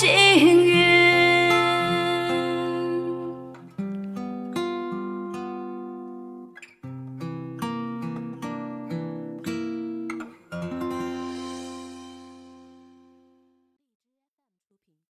she